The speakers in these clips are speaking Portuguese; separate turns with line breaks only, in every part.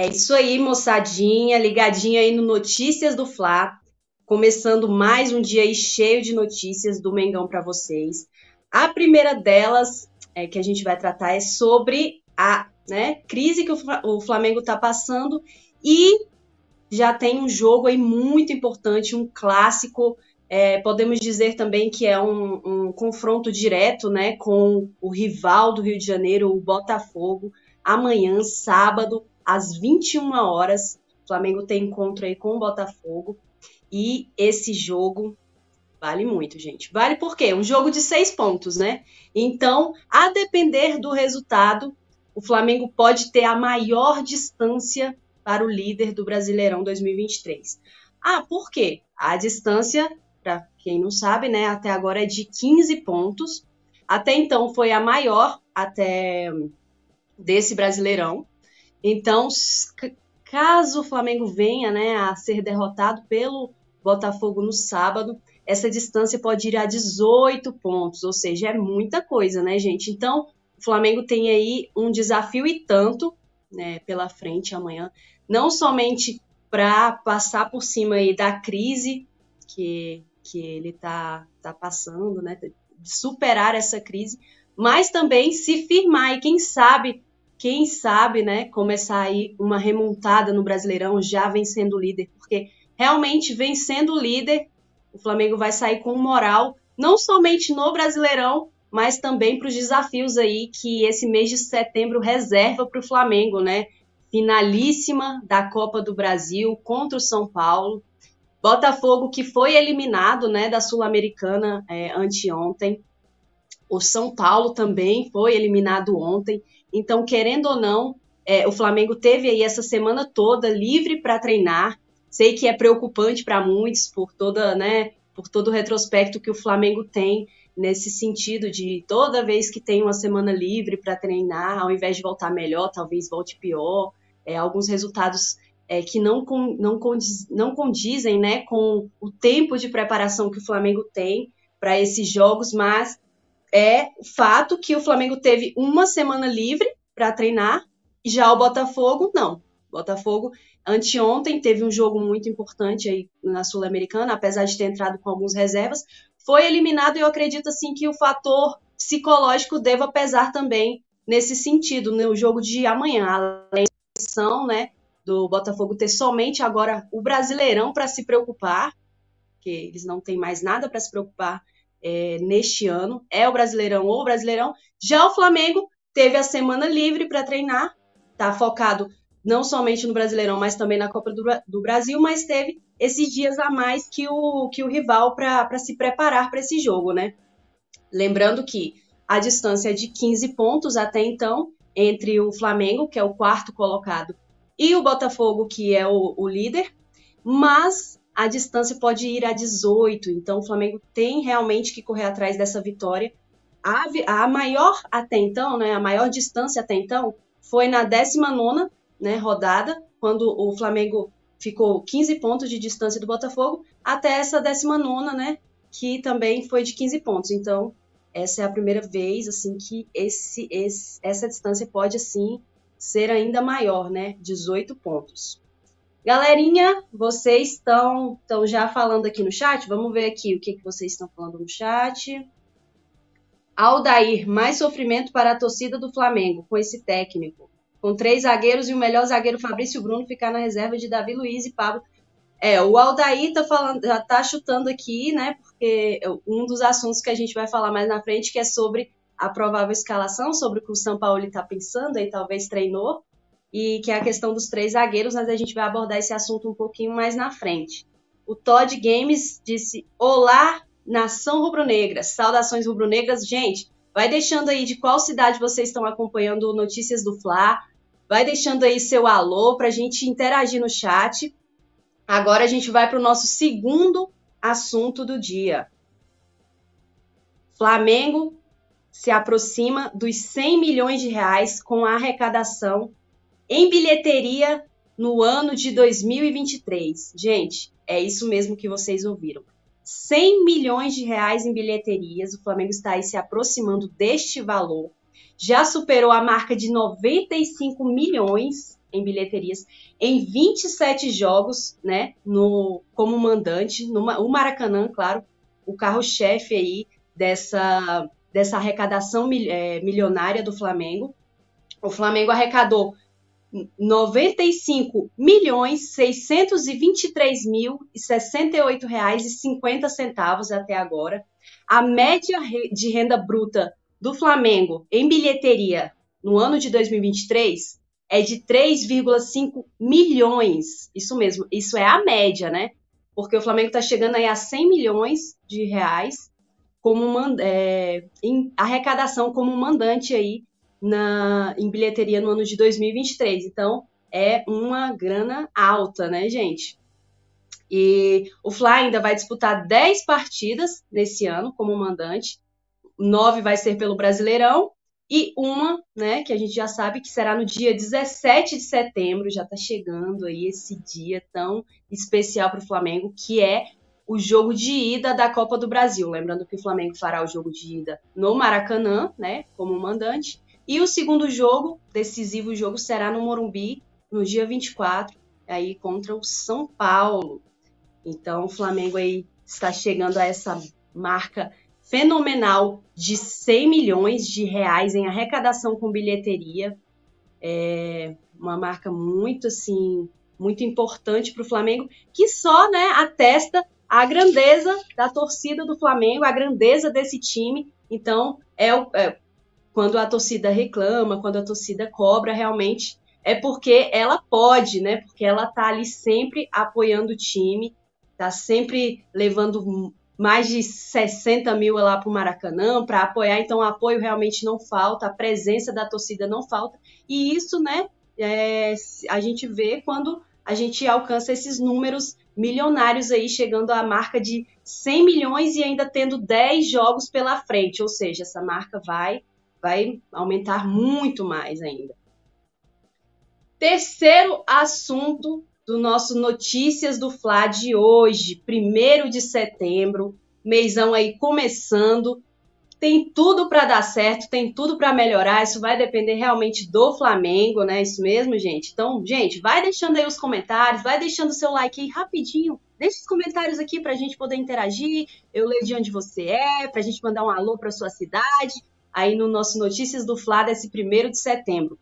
É isso aí, moçadinha, ligadinha aí no Notícias do Fla, começando mais um dia aí cheio de notícias do Mengão para vocês. A primeira delas é, que a gente vai tratar é sobre a né, crise que o Flamengo está passando e já tem um jogo aí muito importante, um clássico. É, podemos dizer também que é um, um confronto direto né, com o rival do Rio de Janeiro, o Botafogo, amanhã, sábado, às 21 horas. O Flamengo tem encontro aí com o Botafogo. E esse jogo vale muito, gente. Vale por quê? Um jogo de seis pontos, né? Então, a depender do resultado, o Flamengo pode ter a maior distância para o líder do Brasileirão 2023. Ah, por quê? A distância, para quem não sabe, né, até agora é de 15 pontos. Até então foi a maior até desse Brasileirão. Então, caso o Flamengo venha né, a ser derrotado pelo Botafogo no sábado, essa distância pode ir a 18 pontos, ou seja, é muita coisa, né, gente? Então, o Flamengo tem aí um desafio e tanto né, pela frente amanhã, não somente para passar por cima aí da crise que, que ele está tá passando, né, superar essa crise, mas também se firmar e quem sabe quem sabe, né, começar aí uma remontada no Brasileirão já vencendo o líder, porque realmente vencendo o líder, o Flamengo vai sair com moral, não somente no Brasileirão, mas também para os desafios aí que esse mês de setembro reserva para o Flamengo, né? Finalíssima da Copa do Brasil contra o São Paulo. Botafogo que foi eliminado, né, da Sul-Americana é, anteontem. O São Paulo também foi eliminado ontem. Então, querendo ou não, é, o Flamengo teve aí essa semana toda livre para treinar. Sei que é preocupante para muitos por toda, né, por todo o retrospecto que o Flamengo tem nesse sentido de toda vez que tem uma semana livre para treinar, ao invés de voltar melhor, talvez volte pior. É, alguns resultados é, que não, não, condiz, não condizem né, com o tempo de preparação que o Flamengo tem para esses jogos, mas é fato que o Flamengo teve uma semana livre para treinar, já o Botafogo não. O Botafogo anteontem teve um jogo muito importante aí na Sul-Americana, apesar de ter entrado com algumas reservas, foi eliminado e eu acredito assim que o fator psicológico deva pesar também nesse sentido no jogo de amanhã, além da né, do Botafogo ter somente agora o Brasileirão para se preocupar, que eles não têm mais nada para se preocupar é, neste ano, é o Brasileirão ou o Brasileirão. Já o Flamengo teve a semana livre para treinar, tá focado não somente no Brasileirão, mas também na Copa do, do Brasil, mas teve esses dias a mais que o, que o rival para se preparar para esse jogo, né? Lembrando que a distância é de 15 pontos até então entre o Flamengo, que é o quarto colocado, e o Botafogo, que é o, o líder, mas a distância pode ir a 18. Então, o Flamengo tem realmente que correr atrás dessa vitória. A, a maior até então, né, a maior distância até então, foi na 19 né, rodada, quando o Flamengo ficou 15 pontos de distância do Botafogo, até essa 19, né, que também foi de 15 pontos. Então, essa é a primeira vez assim que esse, esse, essa distância pode assim ser ainda maior, né, 18 pontos. Galerinha, vocês estão, estão já falando aqui no chat? Vamos ver aqui o que, que vocês estão falando no chat. Aldair, mais sofrimento para a torcida do Flamengo com esse técnico. Com três zagueiros e o melhor zagueiro Fabrício Bruno ficar na reserva de Davi Luiz e Pablo. É, o Aldair tá falando, já tá chutando aqui, né? Porque um dos assuntos que a gente vai falar mais na frente, que é sobre a provável escalação, sobre o que o São Paulo está pensando, e talvez treinou e que é a questão dos três zagueiros, mas a gente vai abordar esse assunto um pouquinho mais na frente. O Todd Games disse: Olá, nação rubro-negra, saudações rubro-negras. Gente, vai deixando aí de qual cidade vocês estão acompanhando Notícias do Fla, vai deixando aí seu alô para a gente interagir no chat. Agora a gente vai para o nosso segundo assunto do dia. Flamengo se aproxima dos 100 milhões de reais com a arrecadação em bilheteria no ano de 2023. Gente, é isso mesmo que vocês ouviram. 100 milhões de reais em bilheterias, o Flamengo está aí se aproximando deste valor. Já superou a marca de 95 milhões em bilheterias em 27 jogos, né, no, como mandante, no, o Maracanã, claro, o carro-chefe aí dessa, dessa arrecadação é, milionária do Flamengo. O Flamengo arrecadou 95 milhões 623 mil e 68 reais e 50 centavos até agora. A média de renda bruta do Flamengo em bilheteria no ano de 2023 é de 3,5 milhões. Isso mesmo, isso é a média, né? Porque o Flamengo está chegando aí a 100 milhões de reais como é, em arrecadação como mandante aí na, em bilheteria no ano de 2023. Então, é uma grana alta, né, gente? E o Fla ainda vai disputar 10 partidas nesse ano como mandante. Nove vai ser pelo Brasileirão e uma, né, que a gente já sabe que será no dia 17 de setembro, já está chegando aí esse dia tão especial para o Flamengo, que é o jogo de ida da Copa do Brasil. Lembrando que o Flamengo fará o jogo de ida no Maracanã, né, como mandante, e o segundo jogo, decisivo jogo, será no Morumbi, no dia 24, aí contra o São Paulo. Então, o Flamengo aí está chegando a essa marca fenomenal de 100 milhões de reais em arrecadação com bilheteria. É uma marca muito assim, muito importante para o Flamengo, que só, né, atesta a grandeza da torcida do Flamengo, a grandeza desse time. Então, é, é quando a torcida reclama, quando a torcida cobra, realmente é porque ela pode, né? Porque ela tá ali sempre apoiando o time, tá sempre levando mais de 60 mil lá para o Maracanã para apoiar, então o apoio realmente não falta, a presença da torcida não falta, e isso, né, é, a gente vê quando a gente alcança esses números milionários aí, chegando à marca de 100 milhões e ainda tendo 10 jogos pela frente, ou seja, essa marca vai vai aumentar muito mais ainda. Terceiro assunto do nosso Notícias do Fla de hoje, 1 de setembro, mêsão aí começando. Tem tudo para dar certo, tem tudo para melhorar. Isso vai depender realmente do Flamengo, né? Isso mesmo, gente. Então, gente, vai deixando aí os comentários, vai deixando seu like aí rapidinho. Deixa os comentários aqui para a gente poder interagir. Eu leio de onde você é, para a gente mandar um alô para sua cidade aí no nosso Notícias do Fla desse primeiro de setembro.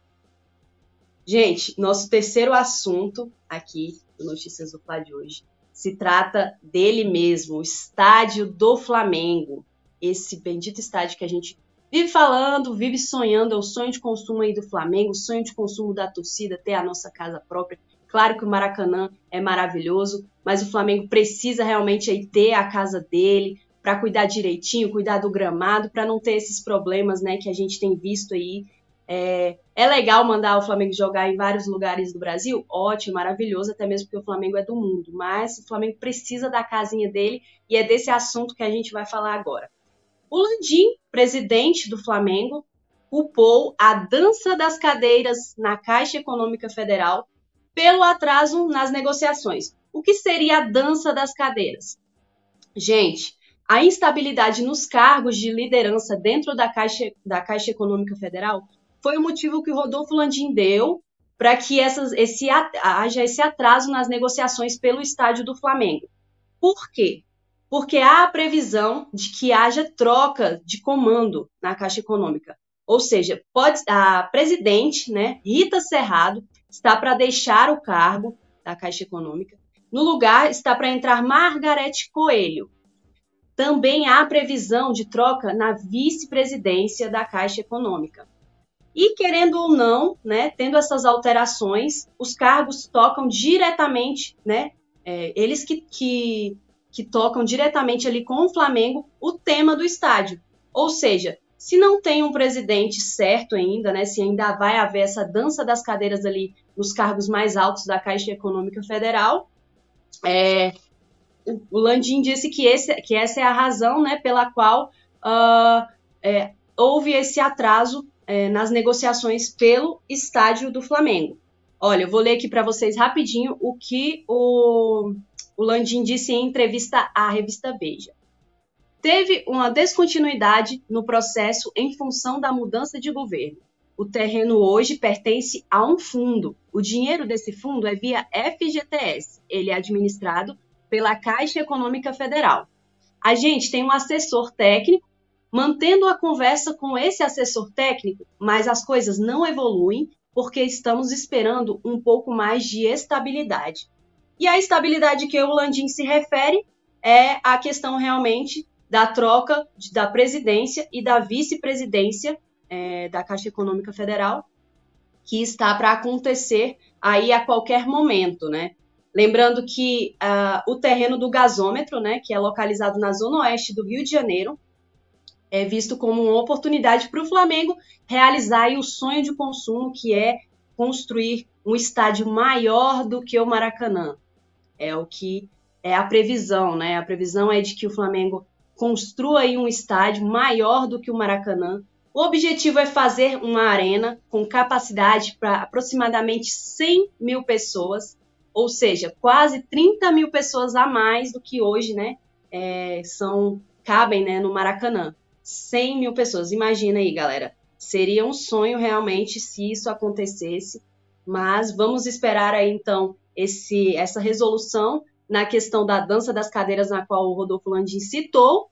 Gente, nosso terceiro assunto aqui do Notícias do Fla de hoje se trata dele mesmo, o estádio do Flamengo. Esse bendito estádio que a gente vive falando, vive sonhando, é o sonho de consumo aí do Flamengo, o sonho de consumo da torcida, ter a nossa casa própria. Claro que o Maracanã é maravilhoso, mas o Flamengo precisa realmente aí ter a casa dele, para cuidar direitinho, cuidar do gramado, para não ter esses problemas, né, que a gente tem visto aí. É, é, legal mandar o Flamengo jogar em vários lugares do Brasil? Ótimo, maravilhoso, até mesmo porque o Flamengo é do mundo. Mas o Flamengo precisa da casinha dele e é desse assunto que a gente vai falar agora. O Landim, presidente do Flamengo, culpou a dança das cadeiras na Caixa Econômica Federal pelo atraso nas negociações. O que seria a dança das cadeiras? Gente, a instabilidade nos cargos de liderança dentro da Caixa, da Caixa Econômica Federal foi o motivo que o Rodolfo Landim deu para que essas, esse, haja esse atraso nas negociações pelo estádio do Flamengo. Por quê? Porque há a previsão de que haja troca de comando na Caixa Econômica. Ou seja, pode, a presidente, né, Rita Cerrado, está para deixar o cargo da Caixa Econômica. No lugar está para entrar Margarete Coelho, também há previsão de troca na vice-presidência da Caixa Econômica. E querendo ou não, né, tendo essas alterações, os cargos tocam diretamente, né, é, eles que, que, que tocam diretamente ali com o Flamengo o tema do estádio. Ou seja, se não tem um presidente certo ainda, né, se ainda vai haver essa dança das cadeiras ali nos cargos mais altos da Caixa Econômica Federal, é, o Landim disse que, esse, que essa é a razão né, pela qual uh, é, houve esse atraso é, nas negociações pelo estádio do Flamengo. Olha, eu vou ler aqui para vocês rapidinho o que o, o Landim disse em entrevista à revista Veja. Teve uma descontinuidade no processo em função da mudança de governo. o terreno hoje pertence a um fundo. O dinheiro desse fundo é via FGTS. Ele é administrado pela Caixa Econômica Federal. A gente tem um assessor técnico mantendo a conversa com esse assessor técnico, mas as coisas não evoluem porque estamos esperando um pouco mais de estabilidade. E a estabilidade que o Landim se refere é a questão realmente da troca da presidência e da vice-presidência é, da Caixa Econômica Federal, que está para acontecer aí a qualquer momento, né? Lembrando que uh, o terreno do gasômetro, né, que é localizado na zona oeste do Rio de Janeiro, é visto como uma oportunidade para o Flamengo realizar o sonho de consumo, que é construir um estádio maior do que o Maracanã. É o que é a previsão, né? A previsão é de que o Flamengo construa um estádio maior do que o Maracanã. O objetivo é fazer uma arena com capacidade para aproximadamente 100 mil pessoas, ou seja, quase 30 mil pessoas a mais do que hoje, né? É, são cabem né, no Maracanã. 100 mil pessoas. Imagina aí, galera. Seria um sonho realmente se isso acontecesse, mas vamos esperar aí então esse, essa resolução na questão da dança das cadeiras, na qual o Rodolfo Landim citou,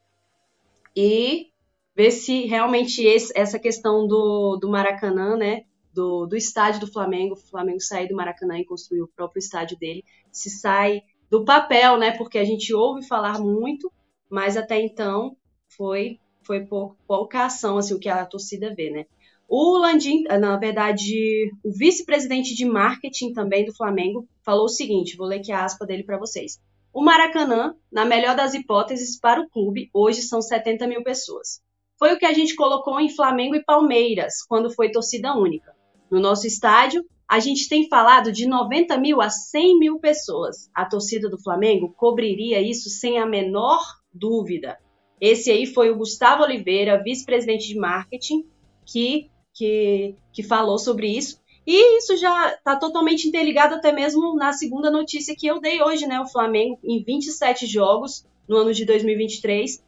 e ver se realmente esse, essa questão do, do Maracanã, né, do, do estádio do Flamengo, o Flamengo sair do Maracanã e construir o próprio estádio dele, se sai do papel, né, porque a gente ouve falar muito, mas até então foi foi pouca ação, assim, o que a torcida vê, né? O Landim, na verdade, o vice-presidente de marketing também do Flamengo falou o seguinte, vou ler aqui a aspa dele para vocês. O Maracanã, na melhor das hipóteses, para o clube, hoje são 70 mil pessoas. Foi o que a gente colocou em Flamengo e Palmeiras, quando foi torcida única. No nosso estádio, a gente tem falado de 90 mil a 100 mil pessoas. A torcida do Flamengo cobriria isso sem a menor dúvida. Esse aí foi o Gustavo Oliveira, vice-presidente de marketing, que, que, que falou sobre isso. E isso já está totalmente interligado até mesmo na segunda notícia que eu dei hoje, né? O Flamengo, em 27 jogos no ano de 2023,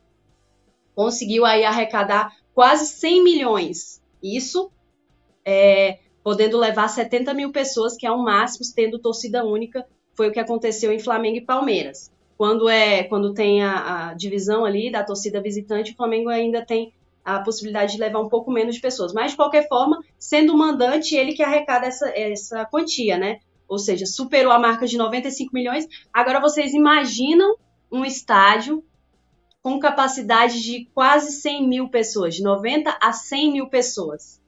conseguiu aí arrecadar quase 100 milhões. Isso é, podendo levar 70 mil pessoas, que é o máximo, tendo torcida única, foi o que aconteceu em Flamengo e Palmeiras. Quando é quando tem a, a divisão ali da torcida visitante, o Flamengo ainda tem a possibilidade de levar um pouco menos de pessoas. Mas, de qualquer forma, sendo o mandante, ele que arrecada essa, essa quantia, né? Ou seja, superou a marca de 95 milhões. Agora vocês imaginam um estádio com capacidade de quase 100 mil pessoas, de 90 a 100 mil pessoas.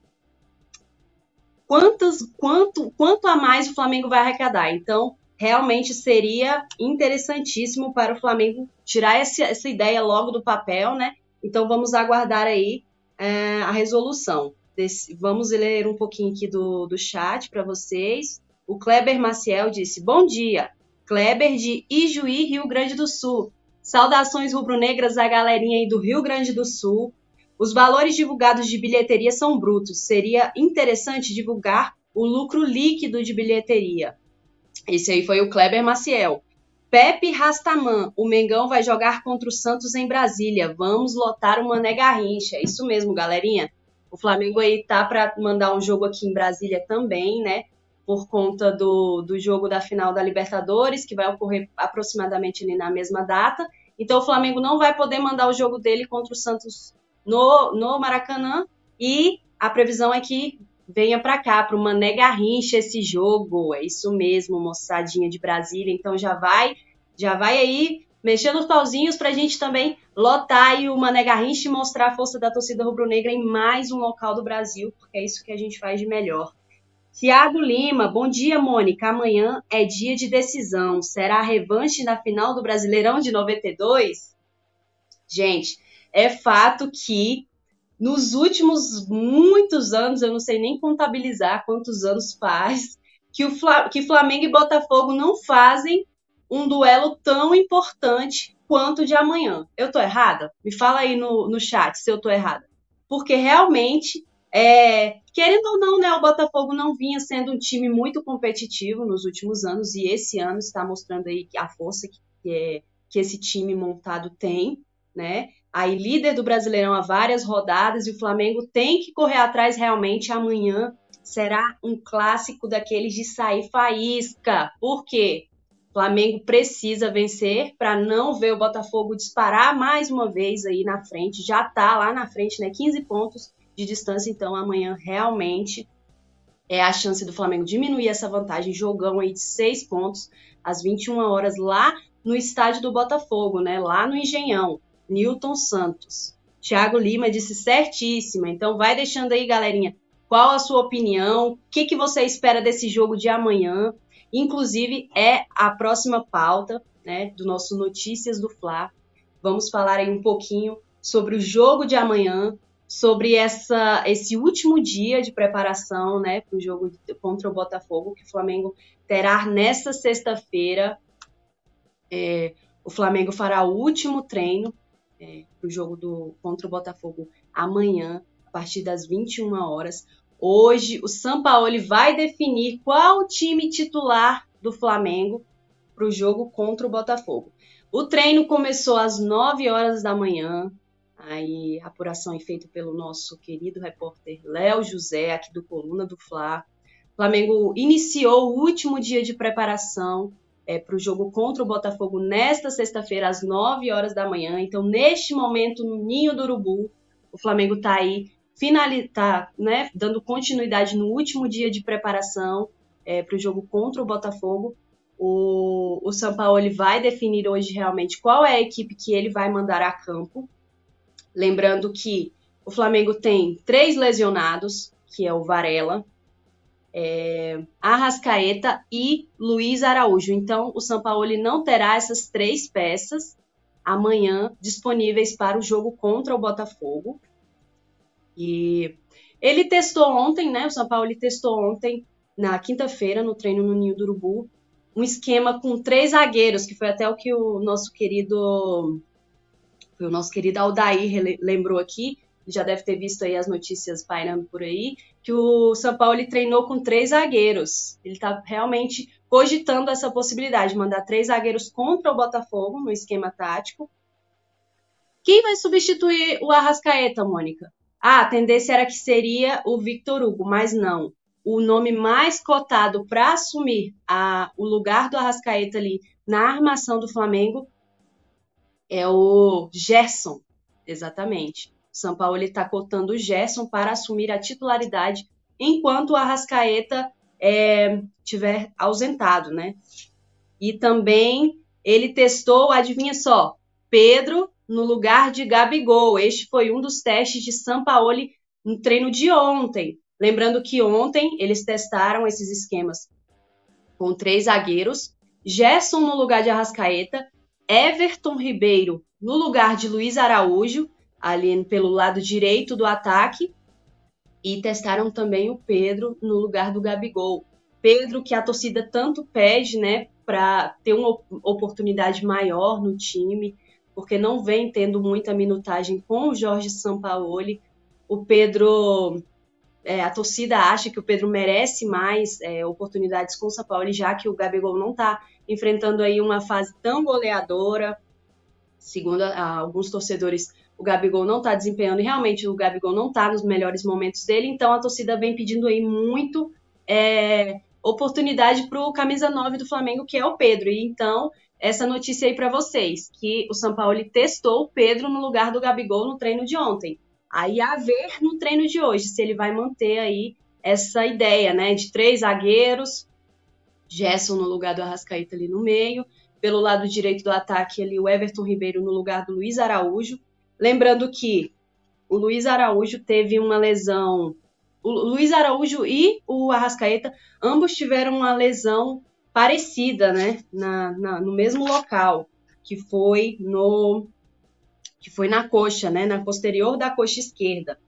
Quantos, quanto, quanto a mais o Flamengo vai arrecadar? Então, realmente seria interessantíssimo para o Flamengo tirar essa, essa ideia logo do papel, né? Então vamos aguardar aí é, a resolução. Desse, vamos ler um pouquinho aqui do, do chat para vocês. O Kleber Maciel disse: Bom dia, Kleber de Ijuí, Rio Grande do Sul. Saudações rubro-negras à galerinha aí do Rio Grande do Sul. Os valores divulgados de bilheteria são brutos. Seria interessante divulgar o lucro líquido de bilheteria. Esse aí foi o Kleber Maciel. Pepe Rastaman, o Mengão vai jogar contra o Santos em Brasília. Vamos lotar o Mané Garrincha. É isso mesmo, galerinha. O Flamengo aí tá para mandar um jogo aqui em Brasília também, né? Por conta do, do jogo da final da Libertadores, que vai ocorrer aproximadamente ali na mesma data. Então o Flamengo não vai poder mandar o jogo dele contra o Santos no, no Maracanã. E a previsão é que venha para cá, para o Mané Garrincha esse jogo. É isso mesmo, moçadinha de Brasília. Então já vai, já vai aí mexendo os pauzinhos para a gente também lotar aí o Mané Garrincha e mostrar a força da torcida rubro-negra em mais um local do Brasil, porque é isso que a gente faz de melhor. Tiago Lima, bom dia, Mônica. Amanhã é dia de decisão. Será a revanche na final do Brasileirão de 92? Gente, é fato que nos últimos muitos anos, eu não sei nem contabilizar quantos anos faz, que, o Fla que Flamengo e Botafogo não fazem um duelo tão importante quanto de amanhã. Eu tô errada? Me fala aí no, no chat se eu tô errada. Porque realmente, é, querendo ou não, né, o Botafogo não vinha sendo um time muito competitivo nos últimos anos e esse ano está mostrando aí a força que, é, que esse time montado tem, né? Aí líder do Brasileirão há várias rodadas e o Flamengo tem que correr atrás realmente amanhã. Será um clássico daqueles de sair faísca. Por quê? O Flamengo precisa vencer para não ver o Botafogo disparar mais uma vez aí na frente. Já tá lá na frente, né? 15 pontos de distância, então amanhã realmente é a chance do Flamengo diminuir essa vantagem. Jogão aí de 6 pontos às 21 horas lá no estádio do Botafogo, né? Lá no Engenhão. Newton Santos. Thiago Lima disse certíssima. Então vai deixando aí, galerinha, qual a sua opinião? O que, que você espera desse jogo de amanhã? Inclusive, é a próxima pauta né, do nosso Notícias do Fla. Vamos falar aí um pouquinho sobre o jogo de amanhã, sobre essa, esse último dia de preparação né, para o jogo contra o Botafogo, que o Flamengo terá nesta sexta-feira. É, o Flamengo fará o último treino é, para o jogo do, contra o Botafogo amanhã, a partir das 21 horas. Hoje, o Sampaoli vai definir qual o time titular do Flamengo para o jogo contra o Botafogo. O treino começou às 9 horas da manhã. Aí, a apuração é feita pelo nosso querido repórter Léo José, aqui do Coluna do Fla. O Flamengo iniciou o último dia de preparação é, para o jogo contra o Botafogo nesta sexta-feira, às 9 horas da manhã. Então, neste momento, no Ninho do Urubu, o Flamengo está aí finalizar, né, dando continuidade no último dia de preparação é, para o jogo contra o Botafogo. O, o São Paulo ele vai definir hoje realmente qual é a equipe que ele vai mandar a campo. Lembrando que o Flamengo tem três lesionados, que é o Varela, é, Arrascaeta e Luiz Araújo. Então, o São Paulo não terá essas três peças amanhã disponíveis para o jogo contra o Botafogo. E ele testou ontem, né? O São Paulo testou ontem, na quinta-feira, no treino no Ninho do Urubu, um esquema com três zagueiros, que foi até o que o nosso querido. o nosso querido Aldair lembrou aqui, já deve ter visto aí as notícias pairando por aí, que o São Paulo treinou com três zagueiros. Ele está realmente cogitando essa possibilidade de mandar três zagueiros contra o Botafogo no esquema tático. Quem vai substituir o Arrascaeta, Mônica? Ah, a tendência era que seria o Victor Hugo, mas não. O nome mais cotado para assumir a, o lugar do Arrascaeta ali na armação do Flamengo é o Gerson, exatamente. São Paulo está cotando o Gerson para assumir a titularidade enquanto o Arrascaeta é, tiver ausentado, né? E também ele testou, adivinha só, Pedro no lugar de Gabigol. Este foi um dos testes de Sampaoli no treino de ontem. Lembrando que ontem eles testaram esses esquemas com três zagueiros, Gerson no lugar de Arrascaeta, Everton Ribeiro no lugar de Luiz Araújo ali pelo lado direito do ataque e testaram também o Pedro no lugar do Gabigol. Pedro, que a torcida tanto pede, né, para ter uma oportunidade maior no time, porque não vem tendo muita minutagem com o Jorge Sampaoli. O Pedro, é, a torcida acha que o Pedro merece mais é, oportunidades com o Sampaoli, já que o Gabigol não está enfrentando aí uma fase tão goleadora. Segundo a, alguns torcedores, o Gabigol não está desempenhando, e realmente o Gabigol não está nos melhores momentos dele, então a torcida vem pedindo aí muito é, oportunidade para o camisa 9 do Flamengo, que é o Pedro. E então, essa notícia aí para vocês, que o São Paulo testou o Pedro no lugar do Gabigol no treino de ontem. Aí a ver no treino de hoje, se ele vai manter aí essa ideia, né, de três zagueiros, Gerson no lugar do Arrascaeta ali no meio, pelo lado direito do ataque ali o Everton Ribeiro no lugar do Luiz Araújo, Lembrando que o Luiz Araújo teve uma lesão. O Luiz Araújo e o Arrascaeta, ambos tiveram uma lesão parecida, né? Na, na, no mesmo local, que foi no que foi na coxa, né? Na posterior da coxa esquerda.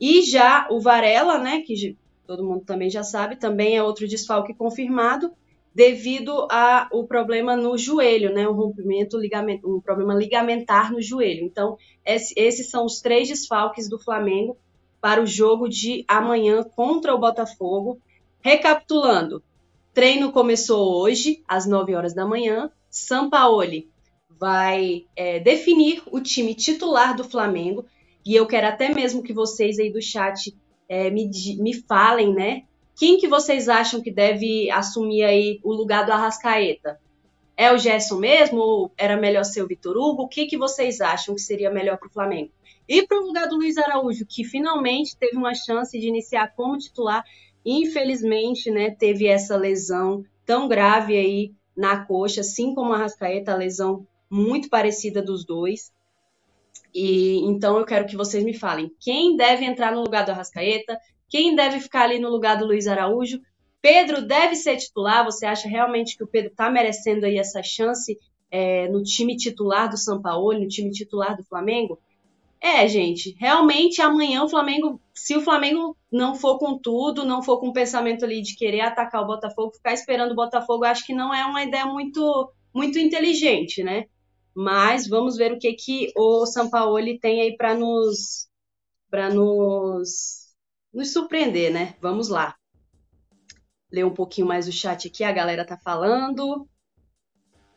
E já o Varela, né? Que todo mundo também já sabe, também é outro desfalque confirmado devido ao problema no joelho, né? Um rompimento, ligamento, um problema ligamentar no joelho. Então, esse, esses são os três desfalques do Flamengo para o jogo de amanhã contra o Botafogo. Recapitulando, treino começou hoje, às 9 horas da manhã. Sampaoli vai é, definir o time titular do Flamengo. E eu quero até mesmo que vocês aí do chat é, me, me falem, né? Quem que vocês acham que deve assumir aí o lugar do Arrascaeta? É o Gerson mesmo ou era melhor ser o Vitor Hugo? O que, que vocês acham que seria melhor para o Flamengo? E para o lugar do Luiz Araújo, que finalmente teve uma chance de iniciar como titular, infelizmente, né, teve essa lesão tão grave aí na coxa, assim como a Arrascaeta, a lesão muito parecida dos dois. E então eu quero que vocês me falem quem deve entrar no lugar do Arrascaeta, quem deve ficar ali no lugar do Luiz Araújo? Pedro deve ser titular? Você acha realmente que o Pedro está merecendo aí essa chance é, no time titular do São Paulo, no time titular do Flamengo? É, gente, realmente amanhã o Flamengo, se o Flamengo não for com tudo, não for com o pensamento ali de querer atacar o Botafogo, ficar esperando o Botafogo, acho que não é uma ideia muito muito inteligente, né? Mas vamos ver o que que o Sampaoli tem aí para nos para nos nos surpreender, né? Vamos lá. Ler um pouquinho mais o chat aqui, a galera tá falando.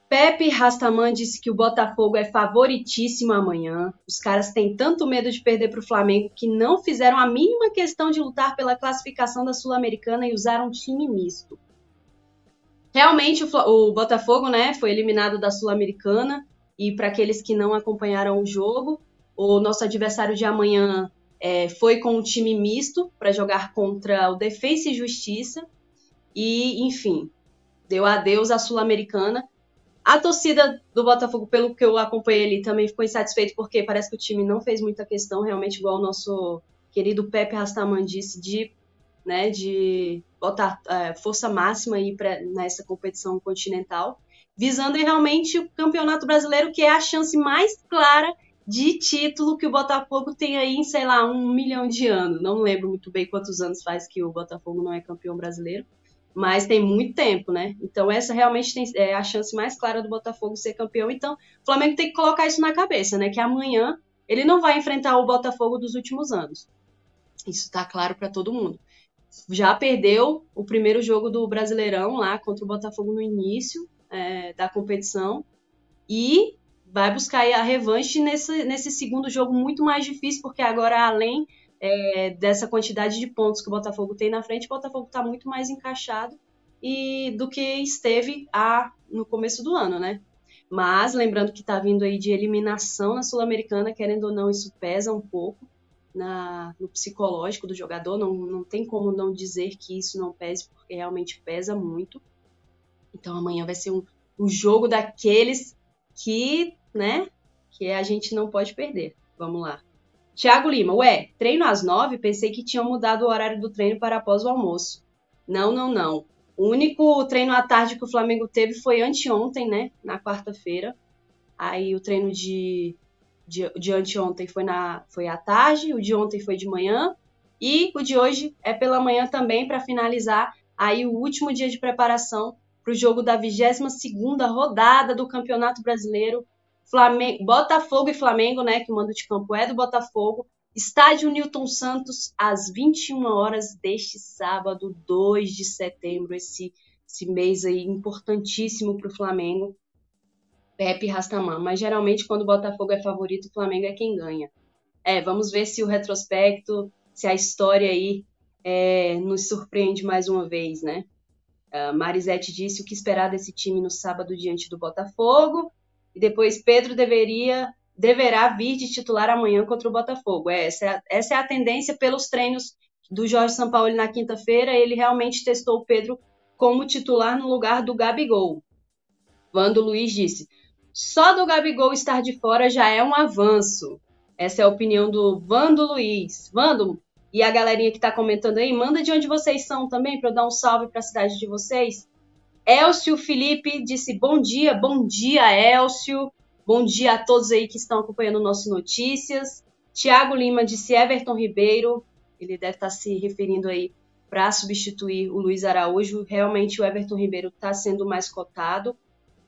Pepe Rastaman disse que o Botafogo é favoritíssimo amanhã. Os caras têm tanto medo de perder para o Flamengo que não fizeram a mínima questão de lutar pela classificação da Sul-Americana e usaram um time misto. Realmente o, o Botafogo, né, foi eliminado da Sul-Americana e para aqueles que não acompanharam o jogo, o nosso adversário de amanhã é, foi com um time misto para jogar contra o Defensa e Justiça. E, enfim, deu adeus à Sul-Americana. A torcida do Botafogo, pelo que eu acompanhei ali, também ficou insatisfeito porque parece que o time não fez muita questão, realmente, igual o nosso querido Pepe Rastaman disse, de, né, de botar é, força máxima aí pra, nessa competição continental, visando realmente o Campeonato Brasileiro, que é a chance mais clara de título que o Botafogo tem aí em, sei lá, um milhão de anos. Não lembro muito bem quantos anos faz que o Botafogo não é campeão brasileiro, mas tem muito tempo, né? Então essa realmente tem, é a chance mais clara do Botafogo ser campeão. Então o Flamengo tem que colocar isso na cabeça, né? Que amanhã ele não vai enfrentar o Botafogo dos últimos anos. Isso está claro para todo mundo. Já perdeu o primeiro jogo do Brasileirão lá contra o Botafogo no início é, da competição e vai buscar a revanche nesse, nesse segundo jogo muito mais difícil, porque agora, além é, dessa quantidade de pontos que o Botafogo tem na frente, o Botafogo está muito mais encaixado e do que esteve a, no começo do ano, né? Mas lembrando que está vindo aí de eliminação na Sul-Americana, querendo ou não, isso pesa um pouco na, no psicológico do jogador. Não, não tem como não dizer que isso não pese, porque realmente pesa muito. Então amanhã vai ser um, um jogo daqueles que né? Que a gente não pode perder. Vamos lá. Tiago Lima, ué, treino às nove? Pensei que tinham mudado o horário do treino para após o almoço. Não, não, não. O único treino à tarde que o Flamengo teve foi anteontem, né? Na quarta-feira. Aí o treino de, de, de anteontem foi, na, foi à tarde, o de ontem foi de manhã. E o de hoje é pela manhã também para finalizar aí o último dia de preparação para o jogo da 22 segunda rodada do Campeonato Brasileiro Flamengo, Botafogo e Flamengo, né, que o mando de campo é do Botafogo. Estádio Newton Santos, às 21 horas deste sábado, 2 de setembro, esse, esse mês aí importantíssimo para o Flamengo. Pepe Rastaman. Mas geralmente, quando o Botafogo é favorito, o Flamengo é quem ganha. É, vamos ver se o retrospecto, se a história aí é, nos surpreende mais uma vez, né? Uh, Marisete disse o que esperar desse time no sábado diante do Botafogo. E depois Pedro deveria deverá vir de titular amanhã contra o Botafogo. É, essa, é, essa é a tendência pelos treinos do Jorge Sampaoli na quinta-feira. Ele realmente testou o Pedro como titular no lugar do Gabigol. Vando Luiz disse: só do Gabigol estar de fora já é um avanço. Essa é a opinião do Vando Luiz. Vando, e a galerinha que está comentando aí, manda de onde vocês são também para eu dar um salve para a cidade de vocês. Elcio Felipe disse bom dia, bom dia, Elcio. Bom dia a todos aí que estão acompanhando nosso Notícias. Tiago Lima disse Everton Ribeiro. Ele deve estar se referindo aí para substituir o Luiz Araújo. Realmente o Everton Ribeiro está sendo mais cotado.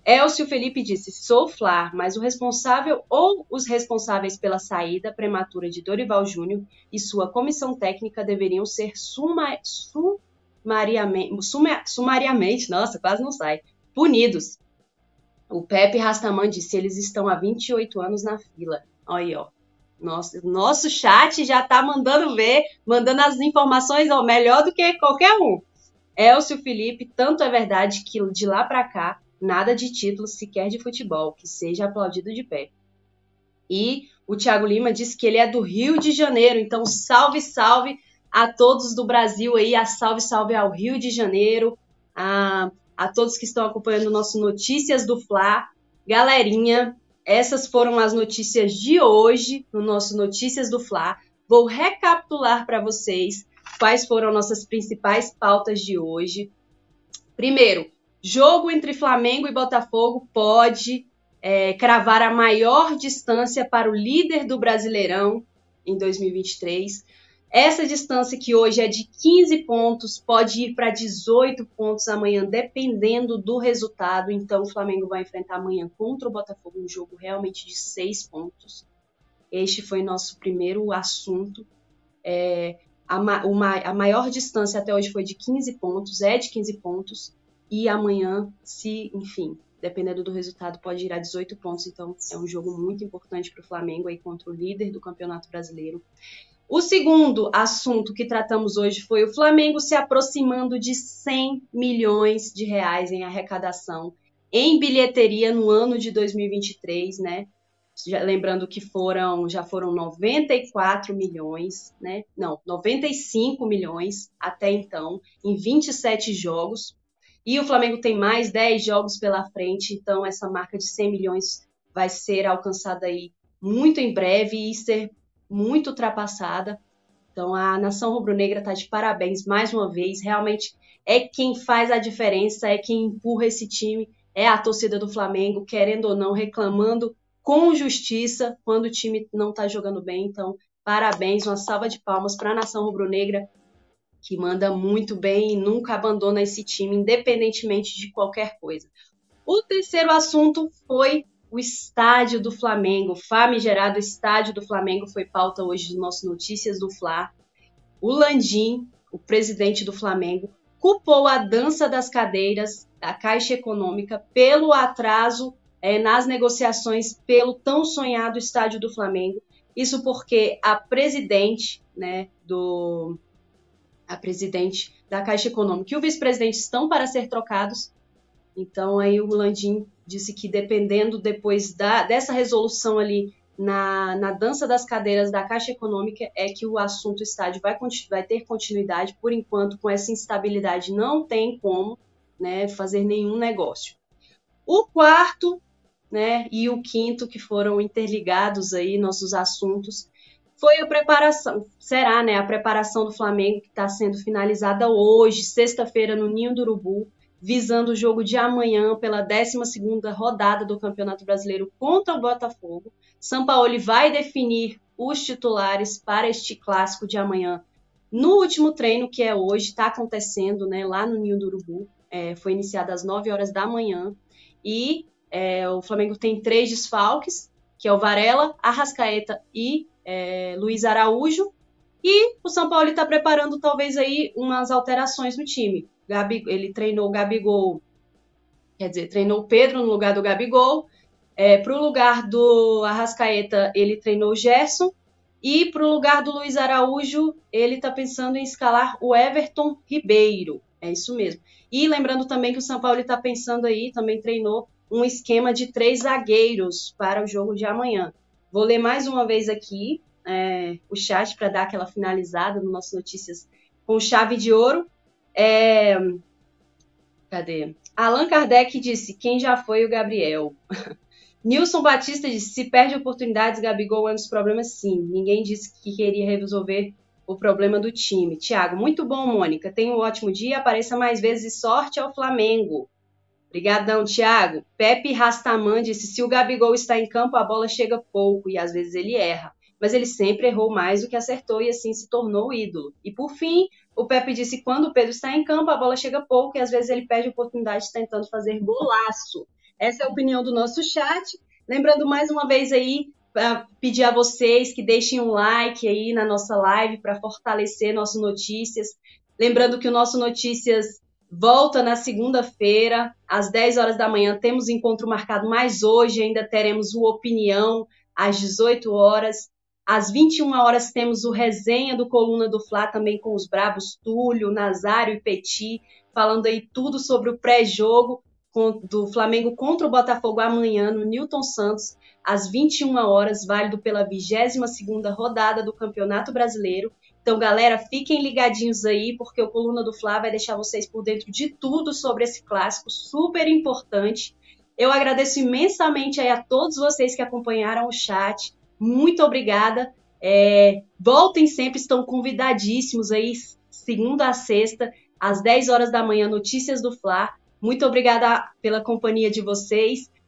Elcio Felipe disse: sou Flar, mas o responsável ou os responsáveis pela saída prematura de Dorival Júnior e sua comissão técnica deveriam ser suma, sumariamente, sumariamente, nossa, quase não sai, punidos. O Pepe Rastaman disse: eles estão há 28 anos na fila. Olha aí, ó. Nosso, nosso chat já tá mandando ver, mandando as informações, ó, melhor do que qualquer um. Elcio Felipe, tanto é verdade que de lá para cá, nada de título sequer de futebol, que seja aplaudido de pé. E o Thiago Lima disse que ele é do Rio de Janeiro, então salve, salve a todos do Brasil aí, a salve, salve ao Rio de Janeiro, a, a todos que estão acompanhando o nosso Notícias do Fla. Galerinha, essas foram as notícias de hoje no nosso Notícias do Fla. Vou recapitular para vocês quais foram nossas principais pautas de hoje. Primeiro, jogo entre Flamengo e Botafogo pode é, cravar a maior distância para o líder do Brasileirão em 2023. Essa distância que hoje é de 15 pontos pode ir para 18 pontos amanhã, dependendo do resultado. Então, o Flamengo vai enfrentar amanhã contra o Botafogo um jogo realmente de 6 pontos. Este foi nosso primeiro assunto. É, a, a maior distância até hoje foi de 15 pontos, é de 15 pontos. E amanhã, se, enfim, dependendo do resultado, pode ir a 18 pontos. Então, é um jogo muito importante para o Flamengo aí contra o líder do Campeonato Brasileiro. O segundo assunto que tratamos hoje foi o Flamengo se aproximando de 100 milhões de reais em arrecadação em bilheteria no ano de 2023, né? Já, lembrando que foram já foram 94 milhões, né? Não, 95 milhões até então em 27 jogos. E o Flamengo tem mais 10 jogos pela frente, então essa marca de 100 milhões vai ser alcançada aí muito em breve e ser muito ultrapassada. Então a nação rubro-negra está de parabéns mais uma vez. Realmente é quem faz a diferença, é quem empurra esse time, é a torcida do Flamengo, querendo ou não, reclamando com justiça quando o time não está jogando bem. Então, parabéns, uma salva de palmas para a nação rubro-negra, que manda muito bem e nunca abandona esse time, independentemente de qualquer coisa. O terceiro assunto foi o estádio do Flamengo, famigerado estádio do Flamengo, foi pauta hoje do nosso Notícias do Fla. O Landim, o presidente do Flamengo, culpou a dança das cadeiras da Caixa Econômica pelo atraso é, nas negociações pelo tão sonhado estádio do Flamengo. Isso porque a presidente, né, do a presidente da Caixa Econômica e o vice-presidente estão para ser trocados. Então aí o Landim disse que dependendo depois da, dessa resolução ali na, na dança das cadeiras da Caixa Econômica é que o assunto estádio vai, vai ter continuidade. Por enquanto, com essa instabilidade, não tem como né, fazer nenhum negócio. O quarto né, e o quinto, que foram interligados aí, nossos assuntos, foi a preparação, será, né, a preparação do Flamengo que está sendo finalizada hoje, sexta-feira, no Ninho do Urubu, visando o jogo de amanhã pela 12ª rodada do Campeonato Brasileiro contra o Botafogo. São Paulo vai definir os titulares para este clássico de amanhã. No último treino, que é hoje, está acontecendo né, lá no Ninho do Urubu, é, foi iniciado às 9 horas da manhã, e é, o Flamengo tem três desfalques, que é o Varela, Arrascaeta e é, Luiz Araújo, e o São Paulo está preparando talvez aí umas alterações no time. Gabi, ele treinou o Gabigol, quer dizer, treinou o Pedro no lugar do Gabigol. É, para o lugar do Arrascaeta, ele treinou o Gerson. E para o lugar do Luiz Araújo, ele está pensando em escalar o Everton Ribeiro. É isso mesmo. E lembrando também que o São Paulo está pensando aí, também treinou um esquema de três zagueiros para o jogo de amanhã. Vou ler mais uma vez aqui é, o chat para dar aquela finalizada no nosso Notícias com chave de ouro. É... Cadê? Allan Kardec disse: quem já foi o Gabriel? Nilson Batista disse: se perde oportunidades, Gabigol é um dos problemas, sim. Ninguém disse que queria resolver o problema do time. Tiago, muito bom, Mônica. Tenha um ótimo dia. Apareça mais vezes e sorte ao Flamengo. Obrigadão, Tiago. Pepe Rastaman disse: se o Gabigol está em campo, a bola chega pouco e às vezes ele erra. Mas ele sempre errou mais do que acertou e assim se tornou o ídolo. E por fim, o Pepe disse: quando o Pedro está em campo, a bola chega pouco e às vezes ele perde oportunidade tentando fazer golaço. Essa é a opinião do nosso chat. Lembrando mais uma vez aí, para pedir a vocês que deixem um like aí na nossa live para fortalecer nossas notícias. Lembrando que o nosso Notícias volta na segunda-feira, às 10 horas da manhã. Temos encontro marcado, mas hoje ainda teremos o Opinião, às 18 horas. Às 21 horas temos o resenha do Coluna do Fla, também com os bravos Túlio, Nazário e Petit, falando aí tudo sobre o pré-jogo do Flamengo contra o Botafogo amanhã no Newton Santos, às 21 horas, válido pela 22ª rodada do Campeonato Brasileiro. Então, galera, fiquem ligadinhos aí, porque o Coluna do Fla vai deixar vocês por dentro de tudo sobre esse clássico super importante. Eu agradeço imensamente aí a todos vocês que acompanharam o chat. Muito obrigada. É, voltem sempre, estão convidadíssimos aí, segunda a sexta, às 10 horas da manhã, Notícias do Fla. Muito obrigada pela companhia de vocês.